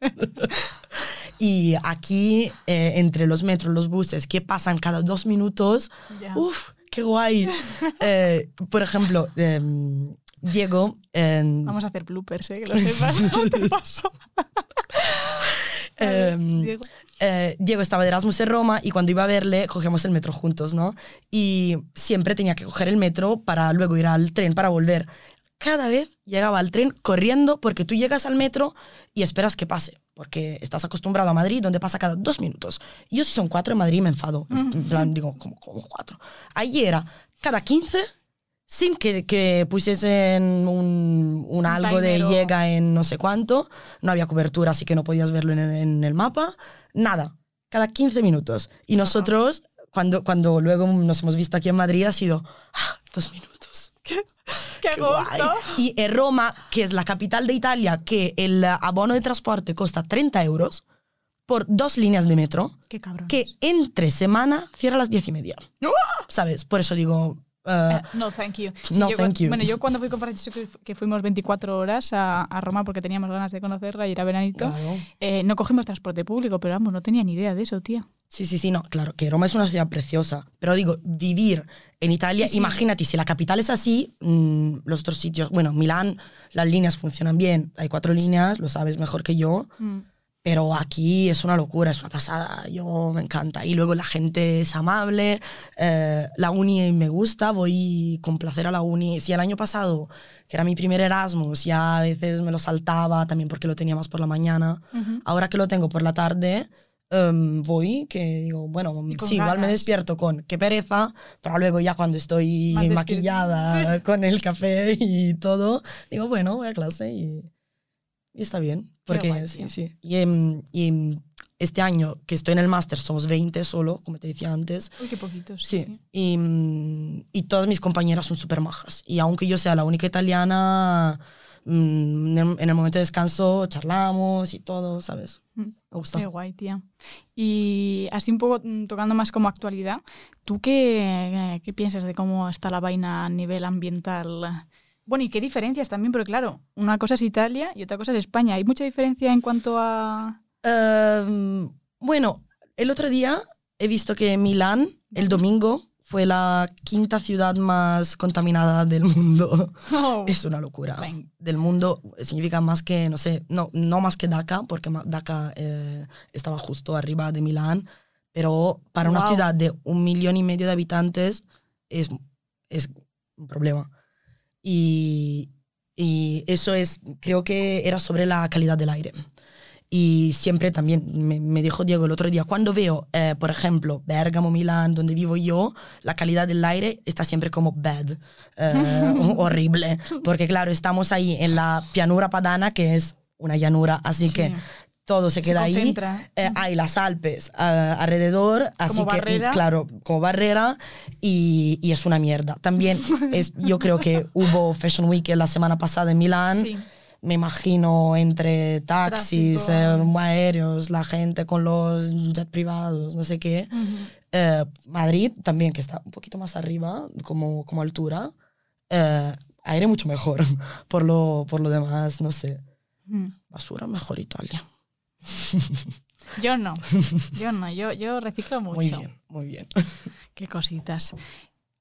Y aquí, eh, entre los metros, los buses que pasan cada dos minutos, Ya. ¡uf! ¡Qué guay! Eh, por ejemplo, em, Diego, Vamos a hacer bloopers, ¿eh? que lo sepas. No te paso. Diego. Eh, Diego estaba de Erasmus en Roma y cuando iba a verle cogíamos el metro juntos, ¿no? Y siempre tenía que coger el metro para luego ir al tren para volver. Cada vez llegaba al tren corriendo porque tú llegas al metro y esperas que pase, porque estás acostumbrado a Madrid donde pasa cada dos minutos. Y yo si son cuatro en Madrid me enfado. En plan, digo, como, como cuatro. Allí era cada 15 sin que, que pusiesen un, un algo de llega en no sé cuánto. No había cobertura, así que no podías verlo en, el- en el mapa. Nada, cada 15 minutos. Y nosotros, cuando, cuando luego nos hemos visto aquí en Madrid, ha sido "Ah, dos minutos. ¡Qué Qué guay. gusto! Y en Roma, que es la capital de Italia, que el abono de transporte cuesta 30 euros por dos líneas de metro, ¡Qué que entre semana cierra a las diez y media. ¡Ah! ¿Sabes? Por eso digo... eh, No, thank you. No, yo, thank you. Bueno, yo cuando fui con Francisco, que, fuimos 24 horas a, a Roma porque teníamos ganas de conocerla y ir a veranito, claro. eh, no cogimos transporte público, pero vamos, no tenía ni idea de eso, tía. Sí, sí, sí, no, claro, que Roma es una ciudad preciosa, pero digo, vivir en Italia, Sí, sí. imagínate, si la capital es así, mm, los otros sitios, bueno, Milán, las líneas funcionan bien, hay cuatro líneas, lo sabes mejor que yo, Mm. Pero aquí es una locura, es una pasada, yo me encanta. Y luego la gente es amable, eh, la uni me gusta, voy con placer a la uni. Si el año pasado, que era mi primer Erasmus, ya a veces me lo saltaba también porque lo tenía más por la mañana, ahora que lo tengo por la tarde, em, voy, que digo, bueno, sí, igual me despierto con qué pereza, pero luego ya cuando estoy maquillada con el café y todo, digo, bueno, voy a clase y, y está bien. Porque guay, sí, sí. Y, em, y em, este año que estoy en el máster somos 20 solo, como te decía antes. Uy, qué poquitos. Sí, sí. Y, mm, y todas mis compañeras son súper majas. Y aunque yo sea la única italiana, mm, en el, en el momento de descanso charlamos y todo, ¿sabes? Mm. Me gusta. Qué guay, tía. Y así un poco mm, tocando más como actualidad, ¿tú qué, qué piensas de cómo está la vaina a nivel ambiental? Bueno, y qué diferencias también, porque claro, una cosa es Italia y otra cosa es España. ¿Hay mucha diferencia en cuanto a...? Em, bueno, El otro día he visto que Milán, el domingo, fue la quinta ciudad más contaminada del mundo. Oh. Es una locura. Del mundo significa más que, no sé, no, no más que Dhaka, porque Dhaka eh, estaba justo arriba de Milán, pero para una ciudad de un millón y medio de habitantes es, es un problema. Y, y eso es, creo que era sobre la calidad del aire. Y siempre también me, me dijo Diego el otro día, cuando veo, eh, por ejemplo, Bergamo, Milán, donde vivo yo, la calidad del aire está siempre como bad, eh, horrible. Porque claro, estamos ahí en la pianura padana, que es una llanura, así Sí. que todo se Se queda ahí. Eh, hay las Alpes alrededor, así Como que, barrera. claro, como barrera, y, y es una mierda. También es, yo creo que hubo Fashion Week la semana pasada en Milán. Sí. Me imagino entre taxis, eh, aéreos, la gente con los jet privados, no sé qué. Eh, Madrid también, que está un poquito más arriba, como, como altura. Eh, aire mucho mejor. Por lo, por lo demás, no sé. Mm. Basura, mejor Italia. Yo no, yo no, yo, yo reciclo mucho. Muy bien, muy bien. Qué cositas.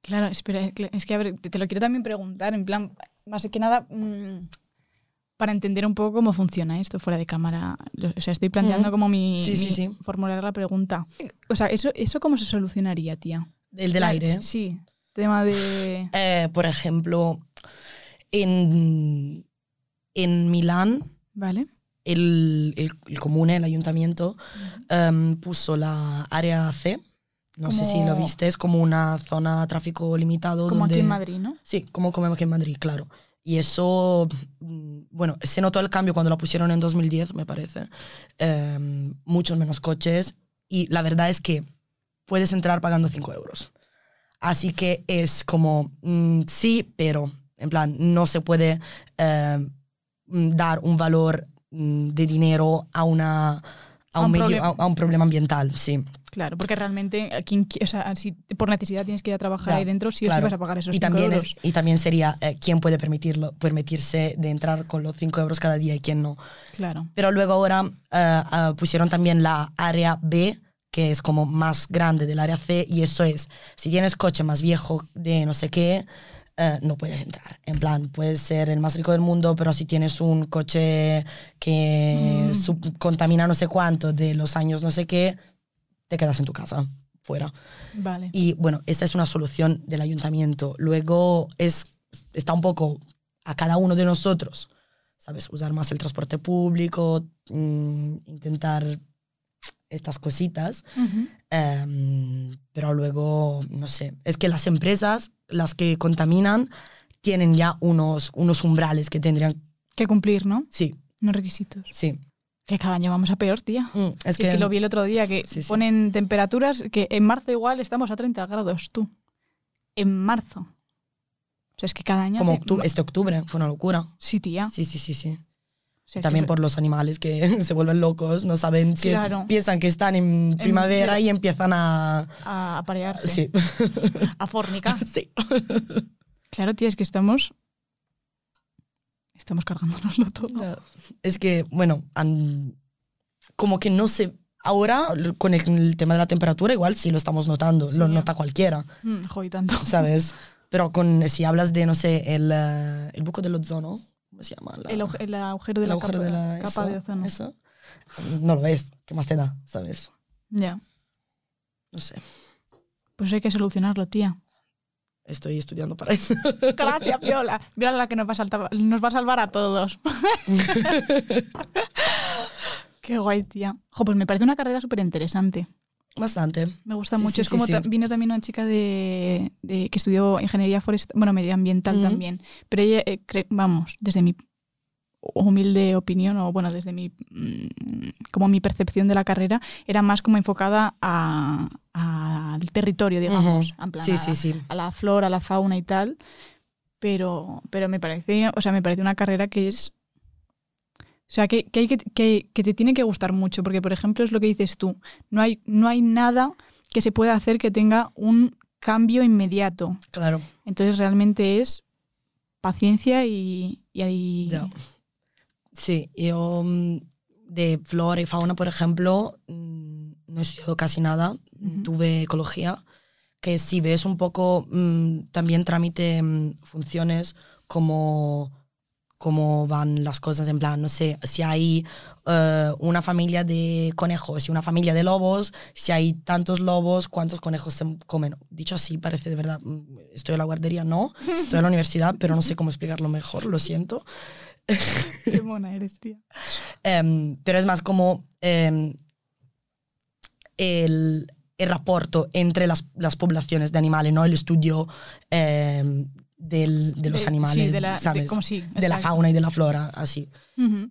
Claro, espera, es que a ver, te lo quiero también preguntar, en plan, más que nada, mm, para entender un poco cómo funciona esto fuera de cámara. O sea, estoy planteando como mi, Sí, sí, sí. formular la pregunta. O sea, ¿eso, ¿eso cómo se solucionaría, tía? El del La- aire. Sí, tema de... Eh, por ejemplo, en, en Milán, ¿Vale? El, el, el comune, el ayuntamiento, em, puso la área C. No sé si lo Como- viste, es como una zona tráfico limitado. Como donde, aquí en Madrid, ¿no? Sí, como comemos aquí en Madrid, claro. Y eso, mm, bueno, se notó el cambio cuando la pusieron en 2010, me parece. Em, muchos menos coches. Y la verdad es que puedes entrar pagando 5 euros. Así que es como, mm, sí, pero en plan, no se puede mm, dar un valor de dinero a, una, a, un, medio, problema. a, un problema ambiental, sí. Claro, porque realmente, a quien, qui- o sea, si por necesidad tienes que ir a trabajar Ya, ahí dentro, sí o sí claro. vas a pagar esos y 5 también, euros. es, y también sería eh, quién puede permitirlo, permitirse de entrar con los 5 euros cada día y quién no. Claro. Pero luego ahora eh, eh, pusieron también la área B, que es como más grande del área C, y eso es, si tienes coche más viejo de no sé qué, eh, no puedes entrar. En plan, puedes ser el más rico del mundo, pero si tienes un coche que Mm. contamina no sé cuánto de los años no sé qué, te quedas en tu casa, fuera. Vale. Y bueno, esta es una solución del ayuntamiento. Luego es, está un poco a cada uno de nosotros, ¿sabes? Usar más el transporte público, mm, intentar estas cositas. Em, pero luego, no sé, es que las empresas, las que contaminan, tienen ya unos, unos umbrales que tendrían... Que cumplir, ¿no? Sí, Unos requisitos. sí. Que cada año vamos a peor, tía. Mm, es, Es que, lo vi el otro día, que Sí, sí. ponen temperaturas que en marzo igual estamos a 30 grados, tú. En marzo. O sea, es que cada año... como octubre, este octubre, fue una locura. Sí, tía. Sí, sí, sí, sí. Es También por los animales que se vuelven locos, no saben si Claro. piensan que están en primavera y empiezan a... A aparearse. Sí. A fornicar. sí. Claro, tía, es que estamos... Estamos cargándonoslo todo. No. Es que, bueno, han- como que no sé... Ahora, con el, tema de la temperatura, igual sí lo estamos notando, Sí. lo nota cualquiera, Mm, jo, y tanto. ¿sabes? Pero con, si hablas de, no sé, el, eh, el buco del ozono, ¿cómo se llama? La- El, agu- el agujero de el la agujero capa, de la- capa eso, de ozono. eso. No lo ves, ¿qué más te da? ¿Sabes? Ya. No sé, Pues hay que solucionarlo, tía. estoy estudiando para eso. Gracias, Viola. Viola la que nos va a, saltar- nos va a salvar a todos. Qué guay, tía. Jo, pues me parece una carrera súper interesante. Bastante. Me gusta Sí, mucho. sí, es como sí. vino también una chica de, de- que estudió ingeniería forestal, bueno, medioambiental también. Pero ella, eh, vamos, desde mi humilde opinión, o bueno, desde mi mm, como mi percepción de la carrera, era más como enfocada a- al territorio, digamos. Ujú. en plan, Sí, a- sí, sí. a la flora, a la fauna y tal. Pero, pero me parece, o sea, me parece una carrera que es. O sea, que, que hay que, que, que te tiene que gustar mucho, porque, por ejemplo, es lo que dices tú. No hay, no hay nada que se pueda hacer que tenga un cambio inmediato. Claro. Entonces, realmente es paciencia y. y. Sí, yo mm, de flora y fauna, por ejemplo, mm, no he estudiado casi nada, tuve ecología, que si ves un poco mm, también trámite mm, funciones como cómo van las cosas, en plan, no sé, si hay eh, una familia de conejos y una familia de lobos, si hay tantos lobos, cuántos conejos se comen. Dicho así, parece de verdad, mm, estoy en la guardería, no, estoy en la universidad, pero no sé cómo explicarlo mejor, lo siento. Qué mona eres, tía. Em, pero es más como em, el, el rapporto entre las, las poblaciones de animales, no el estudio em, del- de los De- animales, sí, de la- de- ¿sabes? como sí, de la fauna y de la flora, así.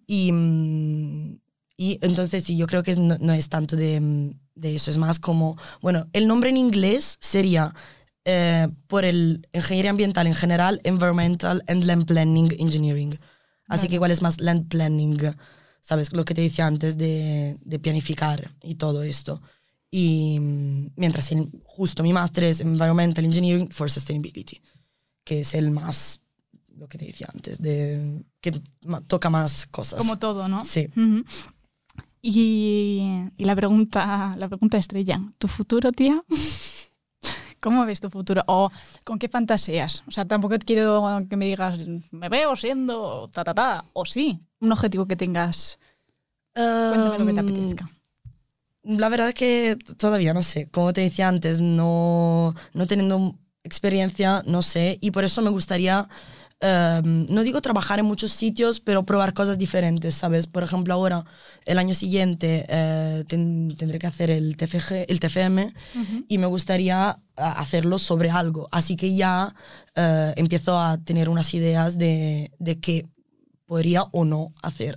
Y, mm, y entonces sí, yo creo que no, no es tanto de, mm, de eso, es más como, bueno, el nombre en inglés sería eh, por el ingeniería ambiental en general, environmental and land planning engineering. Así Vale. que igual es más land planning, ¿sabes? Lo que te decía antes de, de planificar y todo esto. Y mm, mientras en, justo mi máster es environmental engineering for sustainability, que es el más, lo que te decía antes, de, que toca más cosas. Como todo, ¿no? Sí. Y, y la pregunta, la pregunta estrella, ¿tu futuro, tía? ¿Cómo ves tu futuro? ¿O con qué fantaseas? O sea, tampoco quiero que me digas, me veo siendo ta, ta, ta. O sí, un objetivo que tengas. Cuéntame lo que te Um, apetezca. La verdad que t- todavía no sé. Como te decía antes, no, no teniendo experiencia, no sé. Y por eso me gustaría, em, no digo trabajar en muchos sitios, pero probar cosas diferentes, ¿sabes? Por ejemplo, ahora, el año siguiente, eh, ten- tendré que hacer el, TFG, el TFM y me gustaría hacerlo sobre algo. Así que ya eh, empiezo a tener unas ideas de, de qué podría o no hacer.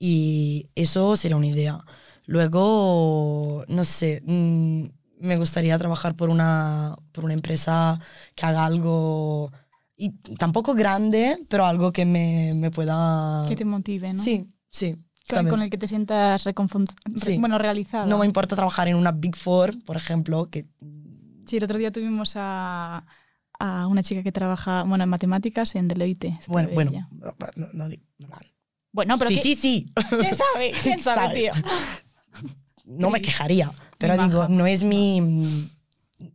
Y eso sería una idea. Luego, no sé, mm, me gustaría trabajar por una, por una empresa que haga algo, y tampoco grande, pero algo que me, me pueda... Que te motive, ¿no? Sí, sí. Con, ¿sabes? con el que te sientas Sí. bueno, realizado. No me importa trabajar en una Big Four, por ejemplo, que Sí, el otro día tuvimos a, a una chica que trabaja bueno, en matemáticas en Deloitte. Bueno, bueno, bella. no, no, no Bueno, pero sí, ¿qué- sí, sí. ¿quién sabe? ¿Quién sabe, ¿Sabes? tío? No me quejaría, pero digo, no es mi...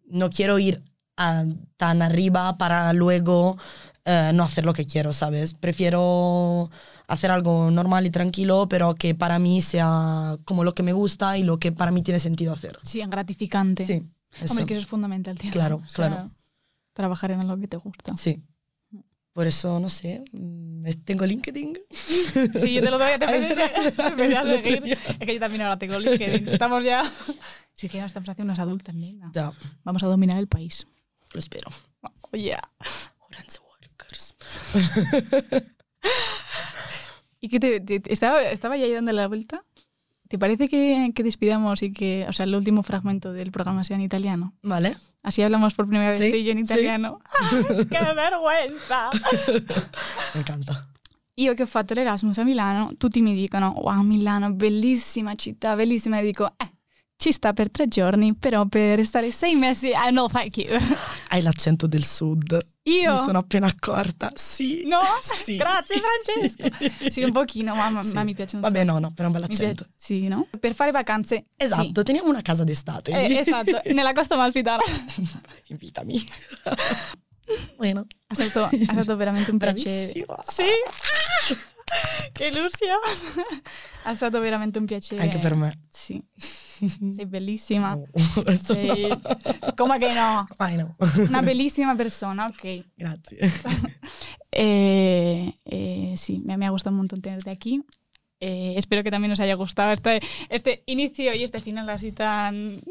No quiero ir a- tan arriba para luego eh, no hacer lo que quiero, ¿sabes? Prefiero hacer algo normal y tranquilo, pero que para mí sea como lo que me gusta y lo que para mí tiene sentido hacer. Sí, gratificante. Sí, eso. Hombre, que eso es fundamental, tío. Claro, O sea, claro. Trabajar en algo que te gusta. Sí. Por eso, no sé, mm, tengo LinkedIn. Sí, yo te lo doy, te empecé, a seguir. Es que yo también ahora tengo LinkedIn. Estamos ya... Sí, que ya estamos haciendo unas adultas, nena. Ya, Vamos a dominar el país. lo espero. Oye. Orange Workers. ¿Y qué te, te- te- estaba, estaba ya ahí dando la vuelta? ¿Te parece que, que despidamos y que, o sea, el último fragmento del programa sea en italiano? ¿Vale? Así hablamos por primera vez Sí, tú y yo en sí. italiano. ¡Qué vergüenza! Me encanta. Io che ho fatto l'Erasmus a Milano, tutti mi dicono wow Milano, bellissima città, bellissima, e dico eh, ci sta per tre giorni, però per stare sei mesi, ah no thank you. Hai l'accento del sud. Io? Mi sono appena accorta. Sì. No? Sì. Grazie Francesco. Sì, un pochino, ma, ma- Sì. ma mi piace un Vabbè, sacco. no, no, però un Mi bell'accento. piace- Sì, no? Per fare vacanze. Esatto, teniamo una casa d'estate. Sì. Eh, esatto, nella costa malfitana. Invitami. bueno. È stato, è stato veramente un piacere. Bravissima. Sì. che illusione. È stato veramente un piacere. Anche per me. Sì. Sei bellissima. Oh. Sei... Come che no? I know. Una bellissima persona, ok. Grazie. Eh, eh, sí, me, me ha gustado un montón tenerte aquí. Eh, espero que también os haya gustado este, este inicio y este final así tan...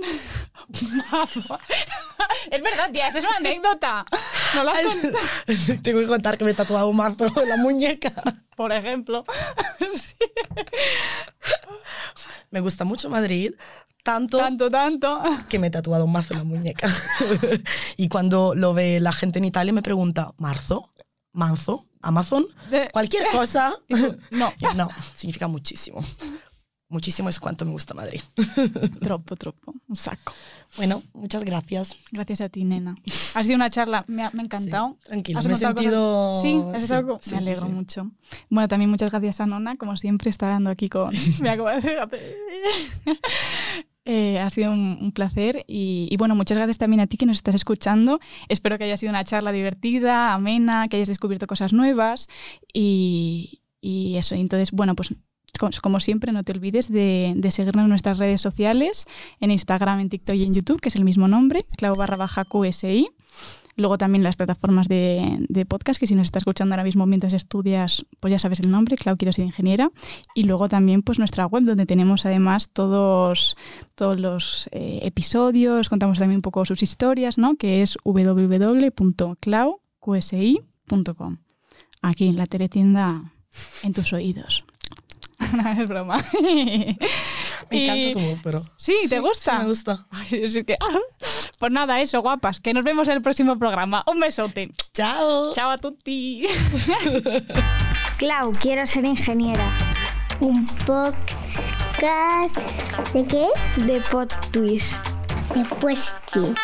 mazo. es verdad, tía, es una anécdota. No Tengo que contar que me he tatuado un mazo en la muñeca. por ejemplo. Sí. Me gusta mucho Madrid, tanto, Tanto, tanto. que me he tatuado un mazo en la muñeca. y cuando lo ve la gente en Italia me pregunta, ¿marzo? ¿Manzo? ¿Amazon? De- Cualquier cosa. No, no, significa muchísimo. Muchísimo es cuánto me gusta Madrid. troppo, troppo. Un saco. Bueno, muchas gracias. Gracias a ti, nena. Ha sido una charla, me ha, me ha encantado. Sí, tranquila, Has me he sentido- cosas- Sí, ¿has sí, sí, Me alegro mucho. Bueno, también muchas gracias a Nona, como siempre, está dando aquí con. Cómo hace- hace- Eh, ha sido un, placer y, bueno, muchas gracias también a ti que nos estás escuchando. Espero que haya sido una charla divertida, amena, que hayas descubierto cosas nuevas y, eso. Entonces, bueno, pues como siempre, no te olvides de, seguirnos en nuestras redes sociales, en Instagram, en TikTok y en YouTube, que es el mismo nombre, clavo barra baja QSI. Luego también las plataformas de, podcast, que si nos está escuchando ahora mismo mientras estudias, pues ya sabes el nombre, Clau Quiero Ser Ingeniera. Y luego también pues nuestra web, donde tenemos además todos, todos los eh, episodios, contamos también un poco sus historias, ¿no? que es www.clauqsi.com. Aquí en la teletienda en tus oídos. no, es broma. Me encanta tu voz, pero... ¿Sí? ¿Te Sí, gusta? sí, me gusta. Ay, que- Pues nada, eso, guapas. Que nos vemos en el próximo programa. Un besote. Chao. Chao a tutti. Clau, quiero ser ingeniera. Un podcast de qué? De Pod Twist. De Puesti.